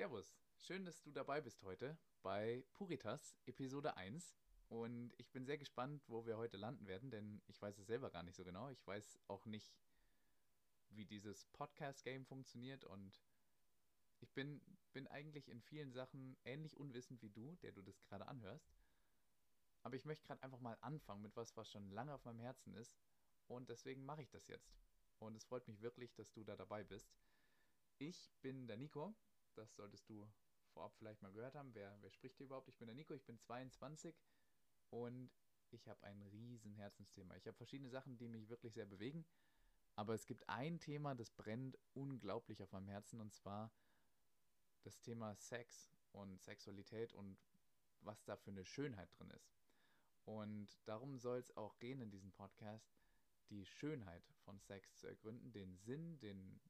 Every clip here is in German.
Servus, schön, dass du dabei bist heute bei Puritas Episode 1. Und ich bin sehr gespannt, wo wir heute landen werden, denn ich weiß es selber gar nicht so genau. Ich weiß auch nicht, wie dieses Podcast-Game funktioniert und ich bin, bin eigentlich in vielen Sachen ähnlich unwissend wie du, der du das gerade anhörst. Aber ich möchte gerade einfach mal anfangen mit was, was schon lange auf meinem Herzen ist. Und deswegen mache ich das jetzt. Und es freut mich wirklich, dass du da dabei bist. Ich bin der Nico. Das solltest du vorab vielleicht mal gehört haben. Wer, wer spricht hier überhaupt? Ich bin der Nico, ich bin 22 und ich habe ein riesen Herzensthema. Ich habe verschiedene Sachen, die mich wirklich sehr bewegen. Aber es gibt ein Thema, das brennt unglaublich auf meinem Herzen und zwar das Thema Sex und Sexualität und was da für eine Schönheit drin ist. Und darum soll es auch gehen in diesem Podcast, die Schönheit von Sex zu ergründen, den Sinn, den,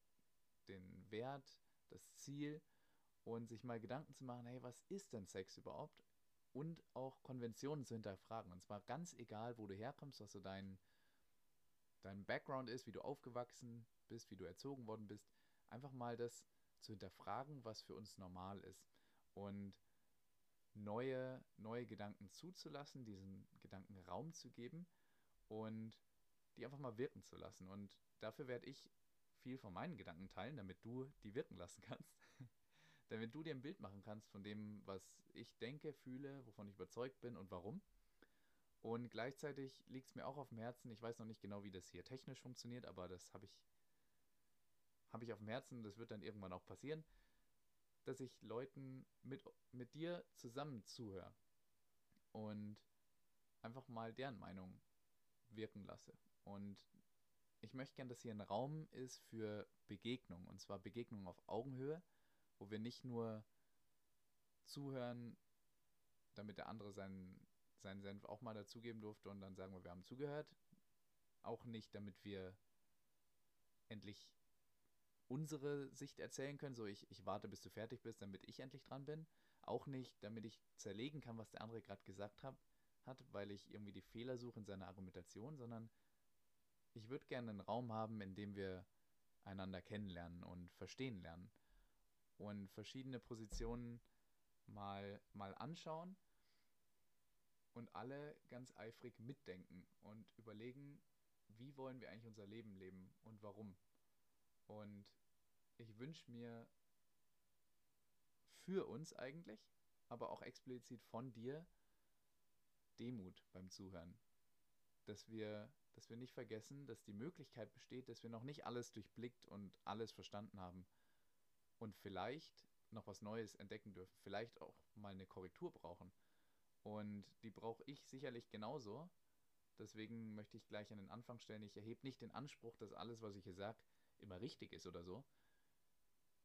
den Wert, das Ziel und sich mal Gedanken zu machen, hey, was ist denn Sex überhaupt? Und auch Konventionen zu hinterfragen. Und zwar ganz egal, wo du herkommst, was so dein, dein Background ist, wie du aufgewachsen bist, wie du erzogen worden bist. Einfach mal das zu hinterfragen, was für uns normal ist. Und neue, neue Gedanken zuzulassen, diesen Gedanken Raum zu geben und die einfach mal wirken zu lassen. Und dafür werde ich viel von meinen Gedanken teilen, damit du die wirken lassen kannst. damit du dir ein Bild machen kannst von dem, was ich denke, fühle, wovon ich überzeugt bin und warum. Und gleichzeitig liegt es mir auch auf dem Herzen, ich weiß noch nicht genau, wie das hier technisch funktioniert, aber das habe ich, hab ich auf dem Herzen, das wird dann irgendwann auch passieren, dass ich Leuten mit, mit dir zusammen zuhöre und einfach mal deren Meinung wirken lasse. Und ich möchte gern, dass hier ein Raum ist für Begegnung, und zwar Begegnung auf Augenhöhe, wo wir nicht nur zuhören, damit der andere seinen, seinen Senf auch mal dazugeben durfte und dann sagen wir, wir haben zugehört. Auch nicht, damit wir endlich unsere Sicht erzählen können, so ich, ich warte, bis du fertig bist, damit ich endlich dran bin. Auch nicht, damit ich zerlegen kann, was der andere gerade gesagt hab, hat, weil ich irgendwie die Fehler suche in seiner Argumentation, sondern ich würde gerne einen Raum haben, in dem wir einander kennenlernen und verstehen lernen und verschiedene Positionen mal, mal anschauen und alle ganz eifrig mitdenken und überlegen, wie wollen wir eigentlich unser Leben leben und warum. Und ich wünsche mir für uns eigentlich, aber auch explizit von dir, Demut beim Zuhören. Dass wir, dass wir nicht vergessen, dass die Möglichkeit besteht, dass wir noch nicht alles durchblickt und alles verstanden haben. Und vielleicht noch was Neues entdecken dürfen. Vielleicht auch mal eine Korrektur brauchen. Und die brauche ich sicherlich genauso. Deswegen möchte ich gleich an den Anfang stellen, ich erhebe nicht den Anspruch, dass alles, was ich hier sage, immer richtig ist oder so,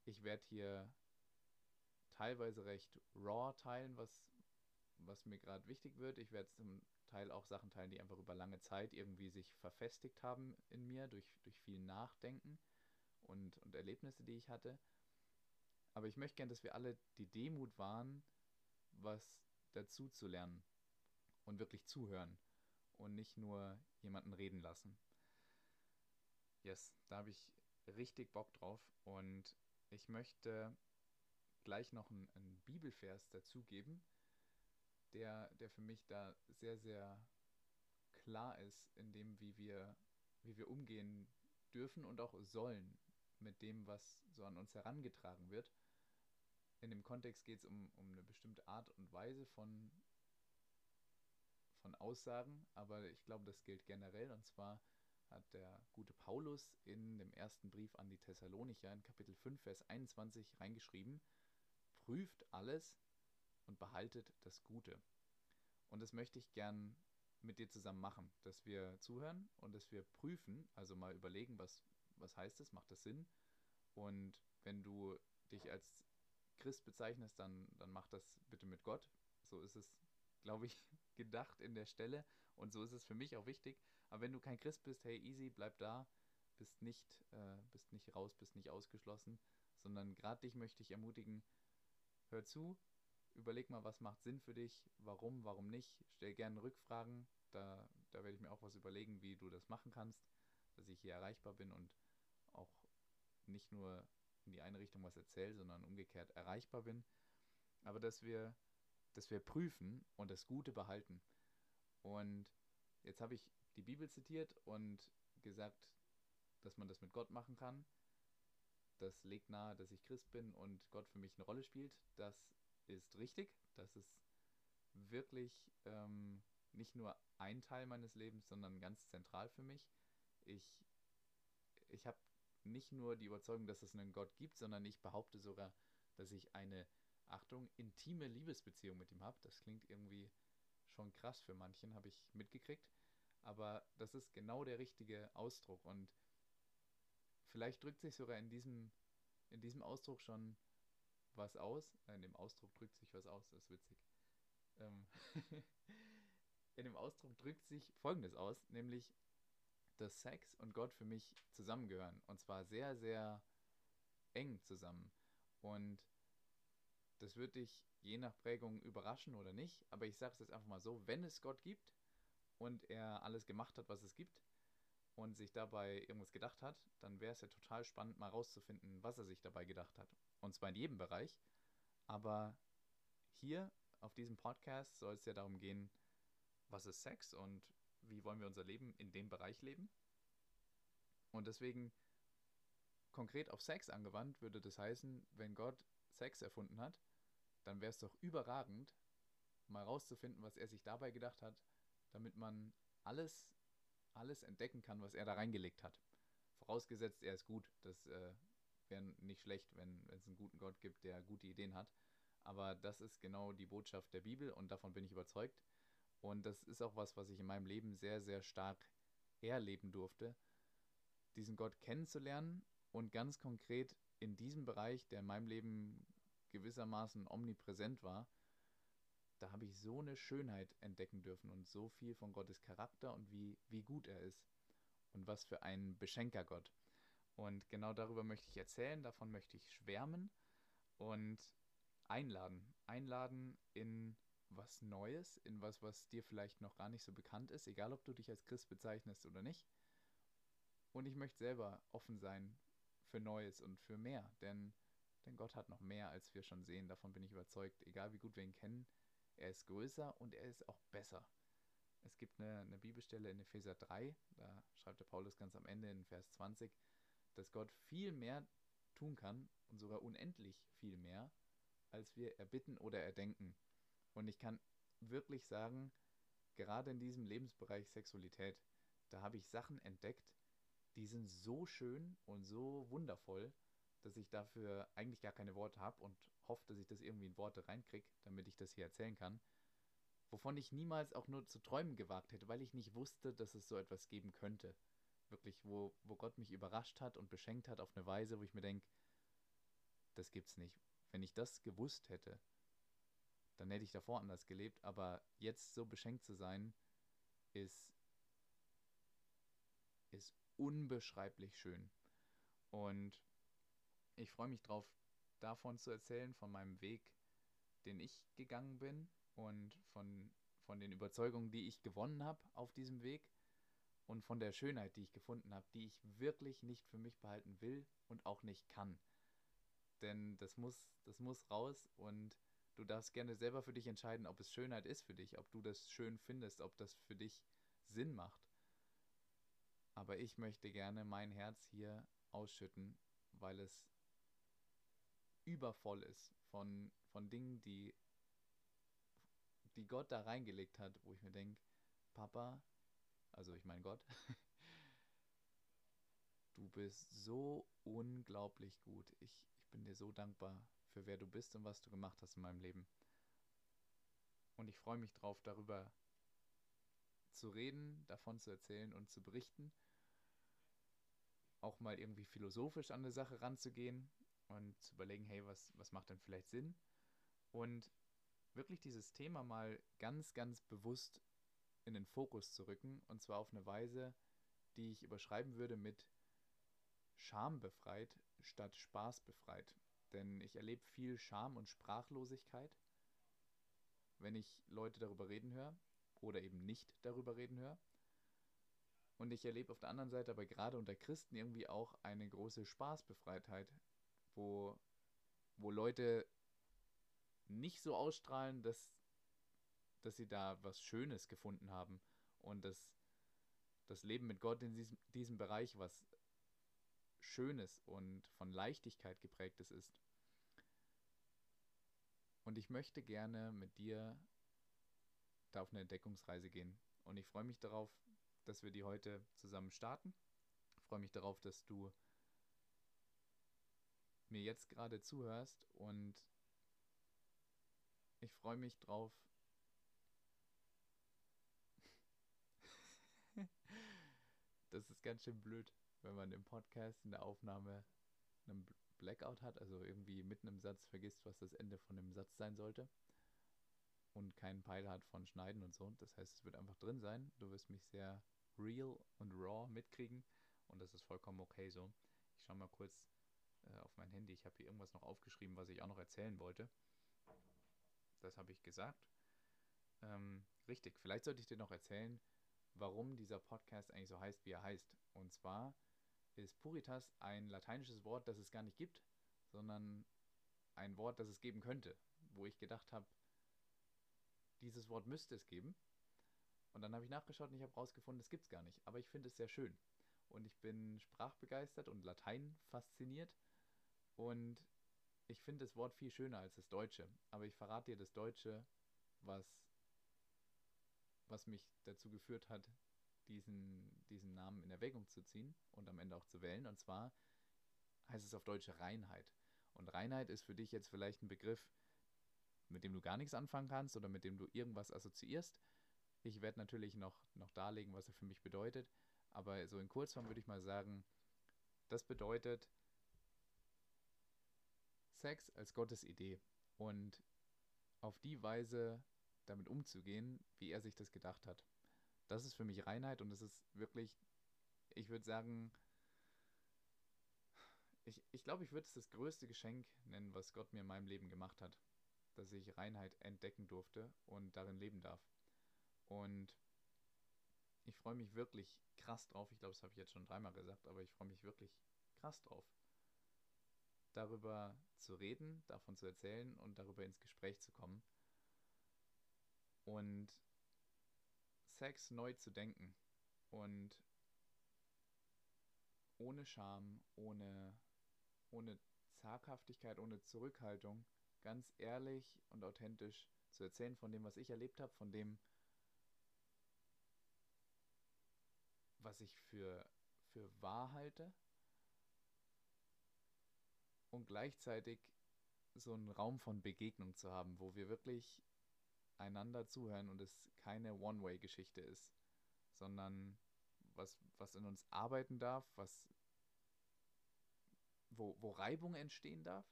ich werde hier teilweise recht raw teilen, was, was mir gerade wichtig wird. Ich werde zum Teil auch Sachen teilen, die einfach über lange Zeit irgendwie sich verfestigt haben in mir durch, durch viel Nachdenken und, und Erlebnisse, die ich hatte. Aber ich möchte gern, dass wir alle die Demut wahren, was dazu zu lernen und wirklich zuhören und nicht nur jemanden reden lassen. Yes, da habe ich richtig Bock drauf und ich möchte gleich noch einen, einen Bibelvers dazugeben, der, der für mich da sehr, sehr klar ist in dem, wie wir, wie wir umgehen dürfen und auch sollen mit dem, was so an uns herangetragen wird. In dem Kontext geht es um, um eine bestimmte Art und Weise von, von Aussagen, aber ich glaube, das gilt generell. Und zwar hat der gute Paulus in dem ersten Brief an die Thessalonicher in Kapitel 5, Vers 21 reingeschrieben, prüft alles und behaltet das Gute. Und das möchte ich gern mit dir zusammen machen, dass wir zuhören und dass wir prüfen, also mal überlegen, was, was heißt das, macht das Sinn? Und wenn du dich als Christ bezeichnest, dann, dann mach das bitte mit Gott. So ist es glaube ich, gedacht in der Stelle. Und so ist es für mich auch wichtig. Aber wenn du kein Christ bist, hey, easy, bleib da. Bist nicht, äh, bist nicht raus, bist nicht ausgeschlossen. Sondern gerade dich möchte ich ermutigen, hör zu, überleg mal, was macht Sinn für dich, warum, warum nicht. Stell gerne Rückfragen. Da, da werde ich mir auch was überlegen, wie du das machen kannst, dass ich hier erreichbar bin und auch nicht nur in die eine Richtung was erzähle, sondern umgekehrt erreichbar bin. Aber dass wir, dass wir prüfen und das Gute behalten. Und jetzt habe ich die Bibel zitiert und gesagt, dass man das mit Gott machen kann. Das legt nahe, dass ich Christ bin und Gott für mich eine Rolle spielt. Das ist richtig. Das ist wirklich ähm, nicht nur ein Teil meines Lebens, sondern ganz zentral für mich. Ich, ich habe nicht nur die Überzeugung, dass es einen Gott gibt, sondern ich behaupte sogar, dass ich eine, Achtung, intime Liebesbeziehung mit ihm habe. Das klingt irgendwie schon krass für manchen, habe ich mitgekriegt. Aber das ist genau der richtige Ausdruck. Und vielleicht drückt sich sogar in diesem, in diesem Ausdruck schon was aus. In dem Ausdruck drückt sich was aus, das ist witzig. Ähm in dem Ausdruck drückt sich Folgendes aus, nämlich, dass Sex und Gott für mich zusammengehören. Und zwar sehr, sehr eng zusammen. Und das wird dich je nach Prägung überraschen oder nicht. Aber ich sage es jetzt einfach mal so, wenn es Gott gibt und er alles gemacht hat, was es gibt, und sich dabei irgendwas gedacht hat, dann wäre es ja total spannend, mal rauszufinden, was er sich dabei gedacht hat. Und zwar in jedem Bereich. Aber hier auf diesem Podcast soll es ja darum gehen, was ist Sex und wie wollen wir unser Leben in dem Bereich leben. Und deswegen konkret auf Sex angewandt würde das heißen, wenn Gott Sex erfunden hat, dann wäre es doch überragend, mal rauszufinden, was er sich dabei gedacht hat, damit man alles, alles entdecken kann, was er da reingelegt hat. Vorausgesetzt, er ist gut. Das äh, wäre nicht schlecht, wenn es einen guten Gott gibt, der gute Ideen hat. Aber das ist genau die Botschaft der Bibel und davon bin ich überzeugt. Und das ist auch was, was ich in meinem Leben sehr, sehr stark erleben durfte, diesen Gott kennenzulernen und ganz konkret in diesem Bereich, der in meinem Leben gewissermaßen omnipräsent war, da habe ich so eine Schönheit entdecken dürfen und so viel von Gottes Charakter und wie, wie gut er ist und was für ein Beschenker Gott. Und genau darüber möchte ich erzählen, davon möchte ich schwärmen und einladen. Einladen in was Neues, in was, was dir vielleicht noch gar nicht so bekannt ist, egal ob du dich als Christ bezeichnest oder nicht. Und ich möchte selber offen sein für Neues und für mehr, denn, denn Gott hat noch mehr, als wir schon sehen, davon bin ich überzeugt. Egal wie gut wir ihn kennen, er ist größer und er ist auch besser. Es gibt eine, eine Bibelstelle in Epheser 3, da schreibt der Paulus ganz am Ende in Vers 20, dass Gott viel mehr tun kann und sogar unendlich viel mehr, als wir erbitten oder erdenken. Und ich kann wirklich sagen, gerade in diesem Lebensbereich Sexualität, da habe ich Sachen entdeckt, die sind so schön und so wundervoll, dass ich dafür eigentlich gar keine Worte habe und hoffe, dass ich das irgendwie in Worte reinkriege, damit ich das hier erzählen kann. Wovon ich niemals auch nur zu träumen gewagt hätte, weil ich nicht wusste, dass es so etwas geben könnte. Wirklich, wo, wo Gott mich überrascht hat und beschenkt hat auf eine Weise, wo ich mir denke, das gibt's nicht. Wenn ich das gewusst hätte, dann hätte ich davor anders gelebt. Aber jetzt so beschenkt zu sein, ist, ist unbeschreiblich schön. Und ich freue mich drauf, davon zu erzählen, von meinem Weg, den ich gegangen bin und von, von den Überzeugungen, die ich gewonnen habe auf diesem Weg und von der Schönheit, die ich gefunden habe, die ich wirklich nicht für mich behalten will und auch nicht kann. Denn das muss, das muss raus und Du darfst gerne selber für dich entscheiden, ob es Schönheit ist für dich, ob du das schön findest, ob das für dich Sinn macht. Aber ich möchte gerne mein Herz hier ausschütten, weil es übervoll ist von, von Dingen, die, die Gott da reingelegt hat, wo ich mir denke, Papa, also ich meine Gott, du bist so unglaublich gut. Ich, ich bin dir so dankbar für wer du bist und was du gemacht hast in meinem Leben. Und ich freue mich drauf, darüber zu reden, davon zu erzählen und zu berichten. Auch mal irgendwie philosophisch an eine Sache ranzugehen und zu überlegen, hey, was, was macht denn vielleicht Sinn? Und wirklich dieses Thema mal ganz, ganz bewusst in den Fokus zu rücken. Und zwar auf eine Weise, die ich überschreiben würde mit Scham befreit statt Spaß befreit. Denn ich erlebe viel Scham und Sprachlosigkeit, wenn ich Leute darüber reden höre oder eben nicht darüber reden höre. Und ich erlebe auf der anderen Seite aber gerade unter Christen irgendwie auch eine große Spaßbefreitheit wo, wo Leute nicht so ausstrahlen, dass, dass sie da was Schönes gefunden haben und dass das Leben mit Gott in diesem, diesem Bereich was Schönes und von Leichtigkeit geprägtes ist. Und ich möchte gerne mit dir da auf eine Entdeckungsreise gehen. Und ich freue mich darauf, dass wir die heute zusammen starten. Ich freue mich darauf, dass du mir jetzt gerade zuhörst und ich freue mich drauf. das ist ganz schön blöd, wenn man im Podcast in der Aufnahme einen Blackout hat, also irgendwie mitten im Satz vergisst, was das Ende von dem Satz sein sollte und keinen Peil hat von Schneiden und so. Das heißt, es wird einfach drin sein. Du wirst mich sehr real und raw mitkriegen und das ist vollkommen okay so. Ich schaue mal kurz äh, auf mein Handy. Ich habe hier irgendwas noch aufgeschrieben, was ich auch noch erzählen wollte. Das habe ich gesagt. Ähm, richtig, vielleicht sollte ich dir noch erzählen, warum dieser Podcast eigentlich so heißt, wie er heißt. Und zwar ist Puritas ein lateinisches Wort, das es gar nicht gibt, sondern ein Wort, das es geben könnte, wo ich gedacht habe, dieses Wort müsste es geben. Und dann habe ich nachgeschaut und ich habe herausgefunden, es gibt es gar nicht. Aber ich finde es sehr schön. Und ich bin sprachbegeistert und Latein fasziniert. Und ich finde das Wort viel schöner als das Deutsche. Aber ich verrate dir das Deutsche, was, was mich dazu geführt hat, diesen, diesen Namen in Erwägung zu ziehen und am Ende auch zu wählen. Und zwar heißt es auf Deutsch Reinheit. Und Reinheit ist für dich jetzt vielleicht ein Begriff, mit dem du gar nichts anfangen kannst oder mit dem du irgendwas assoziierst. Ich werde natürlich noch, noch darlegen, was er für mich bedeutet. Aber so in Kurzform würde ich mal sagen, das bedeutet Sex als Gottes Idee und auf die Weise damit umzugehen, wie er sich das gedacht hat. Das ist für mich Reinheit und es ist wirklich, ich würde sagen, ich, ich glaube, ich würde es das größte Geschenk nennen, was Gott mir in meinem Leben gemacht hat dass ich Reinheit entdecken durfte und darin leben darf. Und ich freue mich wirklich krass drauf. Ich glaube, das habe ich jetzt schon dreimal gesagt, aber ich freue mich wirklich krass drauf, darüber zu reden, davon zu erzählen und darüber ins Gespräch zu kommen. Und Sex neu zu denken und ohne Scham, ohne, ohne Zaghaftigkeit, ohne Zurückhaltung ganz ehrlich und authentisch zu erzählen von dem, was ich erlebt habe, von dem, was ich für, für wahr halte und gleichzeitig so einen Raum von Begegnung zu haben, wo wir wirklich einander zuhören und es keine One-Way-Geschichte ist, sondern was, was in uns arbeiten darf, was, wo, wo Reibung entstehen darf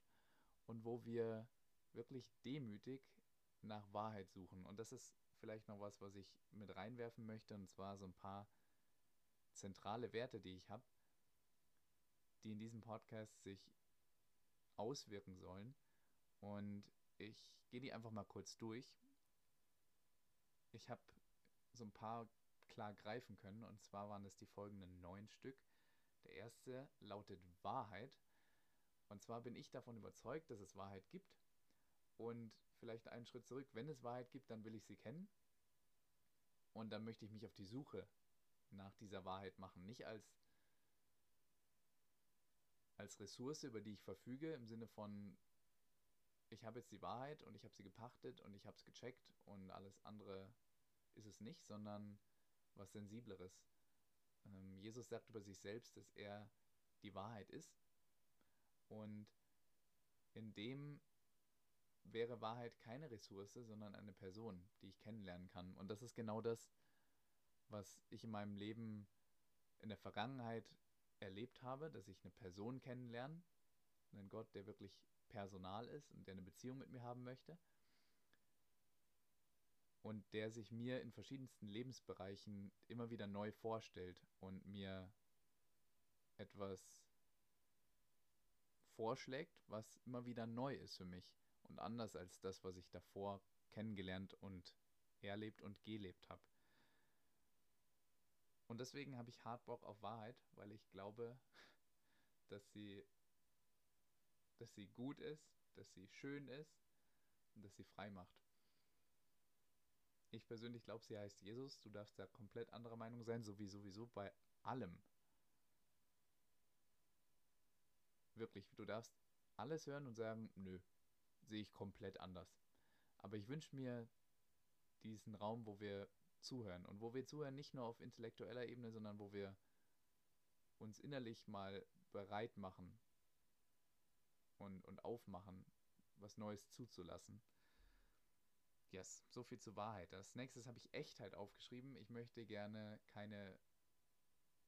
und wo wir wirklich demütig nach Wahrheit suchen. Und das ist vielleicht noch was, was ich mit reinwerfen möchte, und zwar so ein paar zentrale Werte, die ich habe, die in diesem Podcast sich auswirken sollen. Und ich gehe die einfach mal kurz durch. Ich habe so ein paar klar greifen können, und zwar waren es die folgenden neun Stück. Der erste lautet Wahrheit. Und zwar bin ich davon überzeugt, dass es Wahrheit gibt und vielleicht einen Schritt zurück, wenn es Wahrheit gibt, dann will ich sie kennen. Und dann möchte ich mich auf die Suche nach dieser Wahrheit machen. Nicht als, als Ressource, über die ich verfüge, im Sinne von, ich habe jetzt die Wahrheit und ich habe sie gepachtet und ich habe es gecheckt und alles andere ist es nicht, sondern was Sensibleres. Ähm, Jesus sagt über sich selbst, dass er die Wahrheit ist. Und in dem wäre Wahrheit keine Ressource, sondern eine Person, die ich kennenlernen kann. Und das ist genau das, was ich in meinem Leben in der Vergangenheit erlebt habe, dass ich eine Person kennenlerne, einen Gott, der wirklich personal ist und der eine Beziehung mit mir haben möchte und der sich mir in verschiedensten Lebensbereichen immer wieder neu vorstellt und mir etwas vorschlägt, was immer wieder neu ist für mich und anders als das, was ich davor kennengelernt und erlebt und gelebt habe. Und deswegen habe ich hart Bock auf Wahrheit, weil ich glaube, dass sie dass sie gut ist, dass sie schön ist und dass sie frei macht. Ich persönlich glaube, sie heißt Jesus. Du darfst da komplett anderer Meinung sein, so wie sowieso bei allem. Wirklich, du darfst alles hören und sagen, nö, sehe ich komplett anders. Aber ich wünsche mir diesen Raum, wo wir zuhören. Und wo wir zuhören, nicht nur auf intellektueller Ebene, sondern wo wir uns innerlich mal bereit machen und, und aufmachen, was Neues zuzulassen. Yes, so viel zur Wahrheit. Als nächstes habe ich Echtheit aufgeschrieben. Ich möchte gerne keine,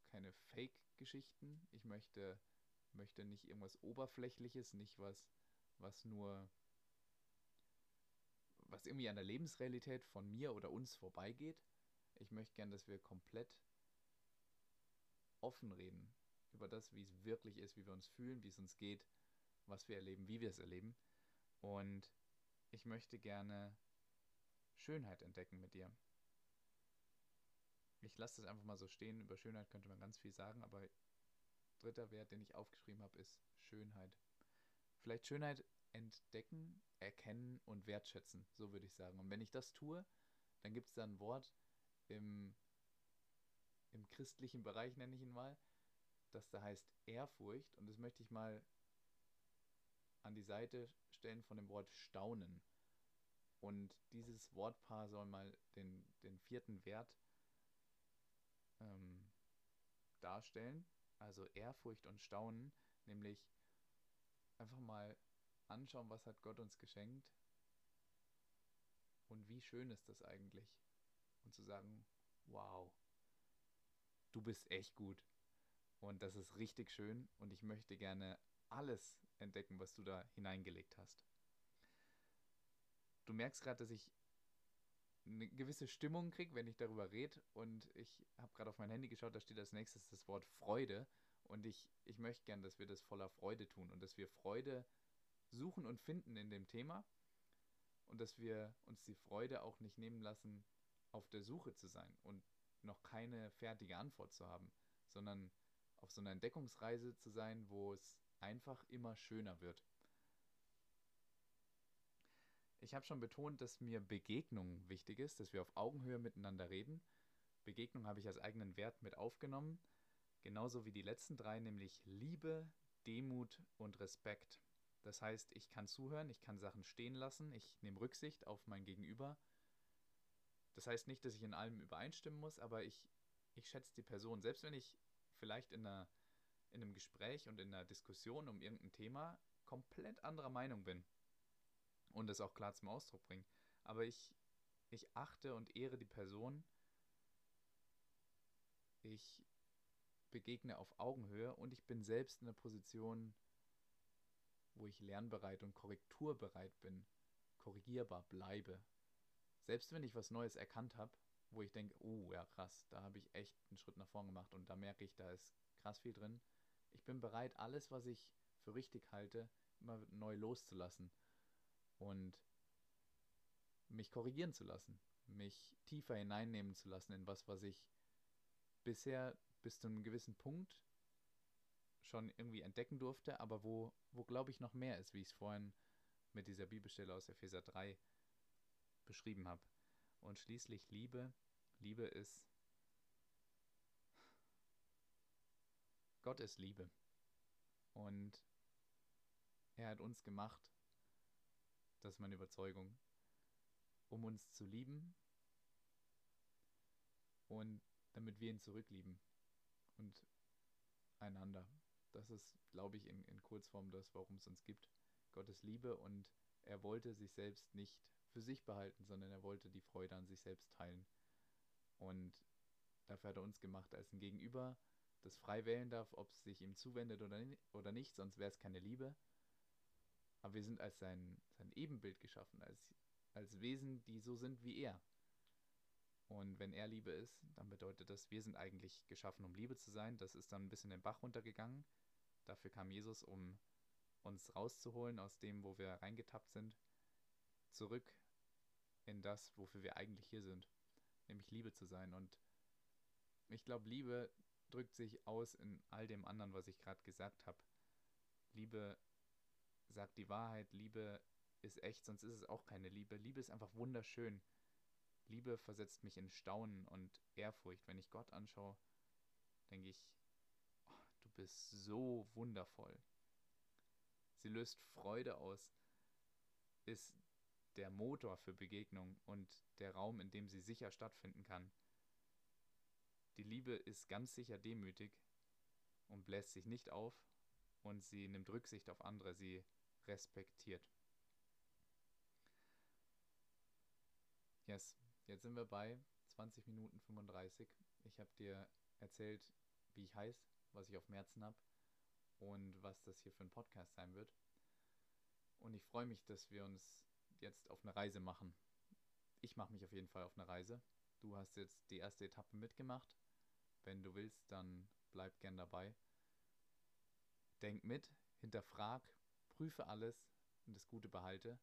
keine Fake-Geschichten. Ich möchte, möchte nicht irgendwas Oberflächliches, nicht was, was nur was irgendwie an der Lebensrealität von mir oder uns vorbeigeht. Ich möchte gern, dass wir komplett offen reden über das, wie es wirklich ist, wie wir uns fühlen, wie es uns geht, was wir erleben, wie wir es erleben. Und ich möchte gerne Schönheit entdecken mit dir. Ich lasse das einfach mal so stehen. Über Schönheit könnte man ganz viel sagen, aber dritter Wert, den ich aufgeschrieben habe, ist Schönheit. Vielleicht Schönheit entdecken, erkennen und wertschätzen, so würde ich sagen. Und wenn ich das tue, dann gibt es da ein Wort im, im christlichen Bereich, nenne ich ihn mal, das da heißt Ehrfurcht. Und das möchte ich mal an die Seite stellen von dem Wort Staunen. Und dieses Wortpaar soll mal den, den vierten Wert ähm, darstellen. Also Ehrfurcht und Staunen, nämlich einfach mal anschauen, was hat Gott uns geschenkt und wie schön ist das eigentlich. Und zu sagen, wow, du bist echt gut und das ist richtig schön und ich möchte gerne alles entdecken, was du da hineingelegt hast. Du merkst gerade, dass ich eine gewisse Stimmung kriege, wenn ich darüber rede und ich habe gerade auf mein Handy geschaut, da steht als nächstes das Wort Freude und ich, ich möchte gern, dass wir das voller Freude tun und dass wir Freude suchen und finden in dem Thema und dass wir uns die Freude auch nicht nehmen lassen, auf der Suche zu sein und noch keine fertige Antwort zu haben, sondern auf so einer Entdeckungsreise zu sein, wo es einfach immer schöner wird. Ich habe schon betont, dass mir Begegnung wichtig ist, dass wir auf Augenhöhe miteinander reden. Begegnung habe ich als eigenen Wert mit aufgenommen, genauso wie die letzten drei, nämlich Liebe, Demut und Respekt. Das heißt, ich kann zuhören, ich kann Sachen stehen lassen, ich nehme Rücksicht auf mein Gegenüber. Das heißt nicht, dass ich in allem übereinstimmen muss, aber ich, ich schätze die Person. Selbst wenn ich vielleicht in, einer, in einem Gespräch und in einer Diskussion um irgendein Thema komplett anderer Meinung bin und es auch klar zum Ausdruck bringe. Aber ich, ich achte und ehre die Person. Ich begegne auf Augenhöhe und ich bin selbst in der Position, wo ich lernbereit und korrekturbereit bin, korrigierbar bleibe. Selbst wenn ich was Neues erkannt habe, wo ich denke, oh ja krass, da habe ich echt einen Schritt nach vorn gemacht und da merke ich, da ist krass viel drin. Ich bin bereit, alles, was ich für richtig halte, immer neu loszulassen und mich korrigieren zu lassen, mich tiefer hineinnehmen zu lassen in was, was ich bisher bis zu einem gewissen Punkt schon irgendwie entdecken durfte, aber wo, wo glaube ich noch mehr ist, wie ich es vorhin mit dieser Bibelstelle aus Epheser 3 beschrieben habe. Und schließlich Liebe. Liebe ist. Gott ist Liebe. Und er hat uns gemacht, das ist meine Überzeugung, um uns zu lieben und damit wir ihn zurücklieben und einander. Das ist, glaube ich, in, in Kurzform das, warum es uns gibt. Gottes Liebe und er wollte sich selbst nicht für sich behalten, sondern er wollte die Freude an sich selbst teilen. Und dafür hat er uns gemacht als ein Gegenüber, das frei wählen darf, ob es sich ihm zuwendet oder, oder nicht, sonst wäre es keine Liebe. Aber wir sind als sein, sein Ebenbild geschaffen, als, als Wesen, die so sind wie er. Und wenn er Liebe ist, dann bedeutet das, wir sind eigentlich geschaffen, um Liebe zu sein. Das ist dann ein bisschen den Bach runtergegangen. Dafür kam Jesus, um uns rauszuholen aus dem, wo wir reingetappt sind, zurück in das, wofür wir eigentlich hier sind, nämlich Liebe zu sein. Und ich glaube, Liebe drückt sich aus in all dem anderen, was ich gerade gesagt habe. Liebe sagt die Wahrheit, Liebe ist echt, sonst ist es auch keine Liebe. Liebe ist einfach wunderschön. Liebe versetzt mich in Staunen und Ehrfurcht. Wenn ich Gott anschaue, denke ich, bist so wundervoll. Sie löst Freude aus, ist der Motor für Begegnung und der Raum, in dem sie sicher stattfinden kann. Die Liebe ist ganz sicher demütig und bläst sich nicht auf und sie nimmt Rücksicht auf andere, sie respektiert. Yes, jetzt sind wir bei 20 Minuten 35. Ich habe dir erzählt, wie ich heiße, was ich auf dem Herzen habe und was das hier für ein Podcast sein wird. Und ich freue mich, dass wir uns jetzt auf eine Reise machen. Ich mache mich auf jeden Fall auf eine Reise. Du hast jetzt die erste Etappe mitgemacht. Wenn du willst, dann bleib gern dabei. Denk mit, hinterfrag, prüfe alles und das Gute behalte.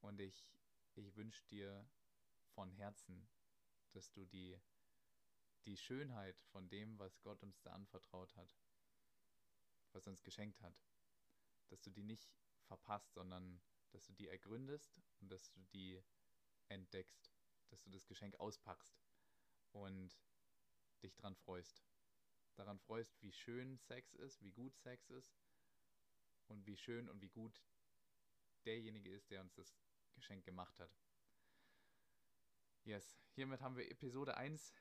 Und ich, ich wünsche dir von Herzen, dass du die, die Schönheit von dem, was Gott uns da anvertraut hat, was uns geschenkt hat, dass du die nicht verpasst, sondern dass du die ergründest und dass du die entdeckst, dass du das Geschenk auspackst und dich dran freust. Daran freust, wie schön Sex ist, wie gut Sex ist und wie schön und wie gut derjenige ist, der uns das Geschenk gemacht hat. Yes, hiermit haben wir Episode 1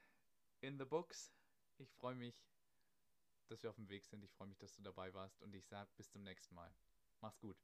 in the books. Ich freue mich, dass wir auf dem Weg sind. Ich freue mich, dass du dabei warst und ich sage bis zum nächsten Mal. Mach's gut.